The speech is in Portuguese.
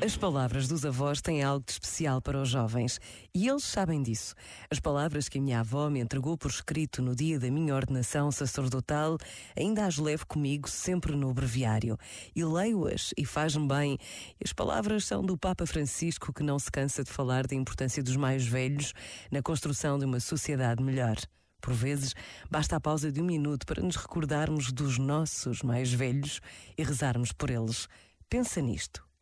As palavras dos avós têm algo de especial para os jovens e eles sabem disso. As palavras que a minha avó me entregou por escrito no dia da minha ordenação sacerdotal ainda as levo comigo sempre no breviário e leio-as e faz-me bem. As palavras são do Papa Francisco que não se cansa de falar da importância dos mais velhos na construção de uma sociedade melhor. Por vezes, basta a pausa de um minuto para nos recordarmos dos nossos mais velhos e rezarmos por eles. Pensa nisto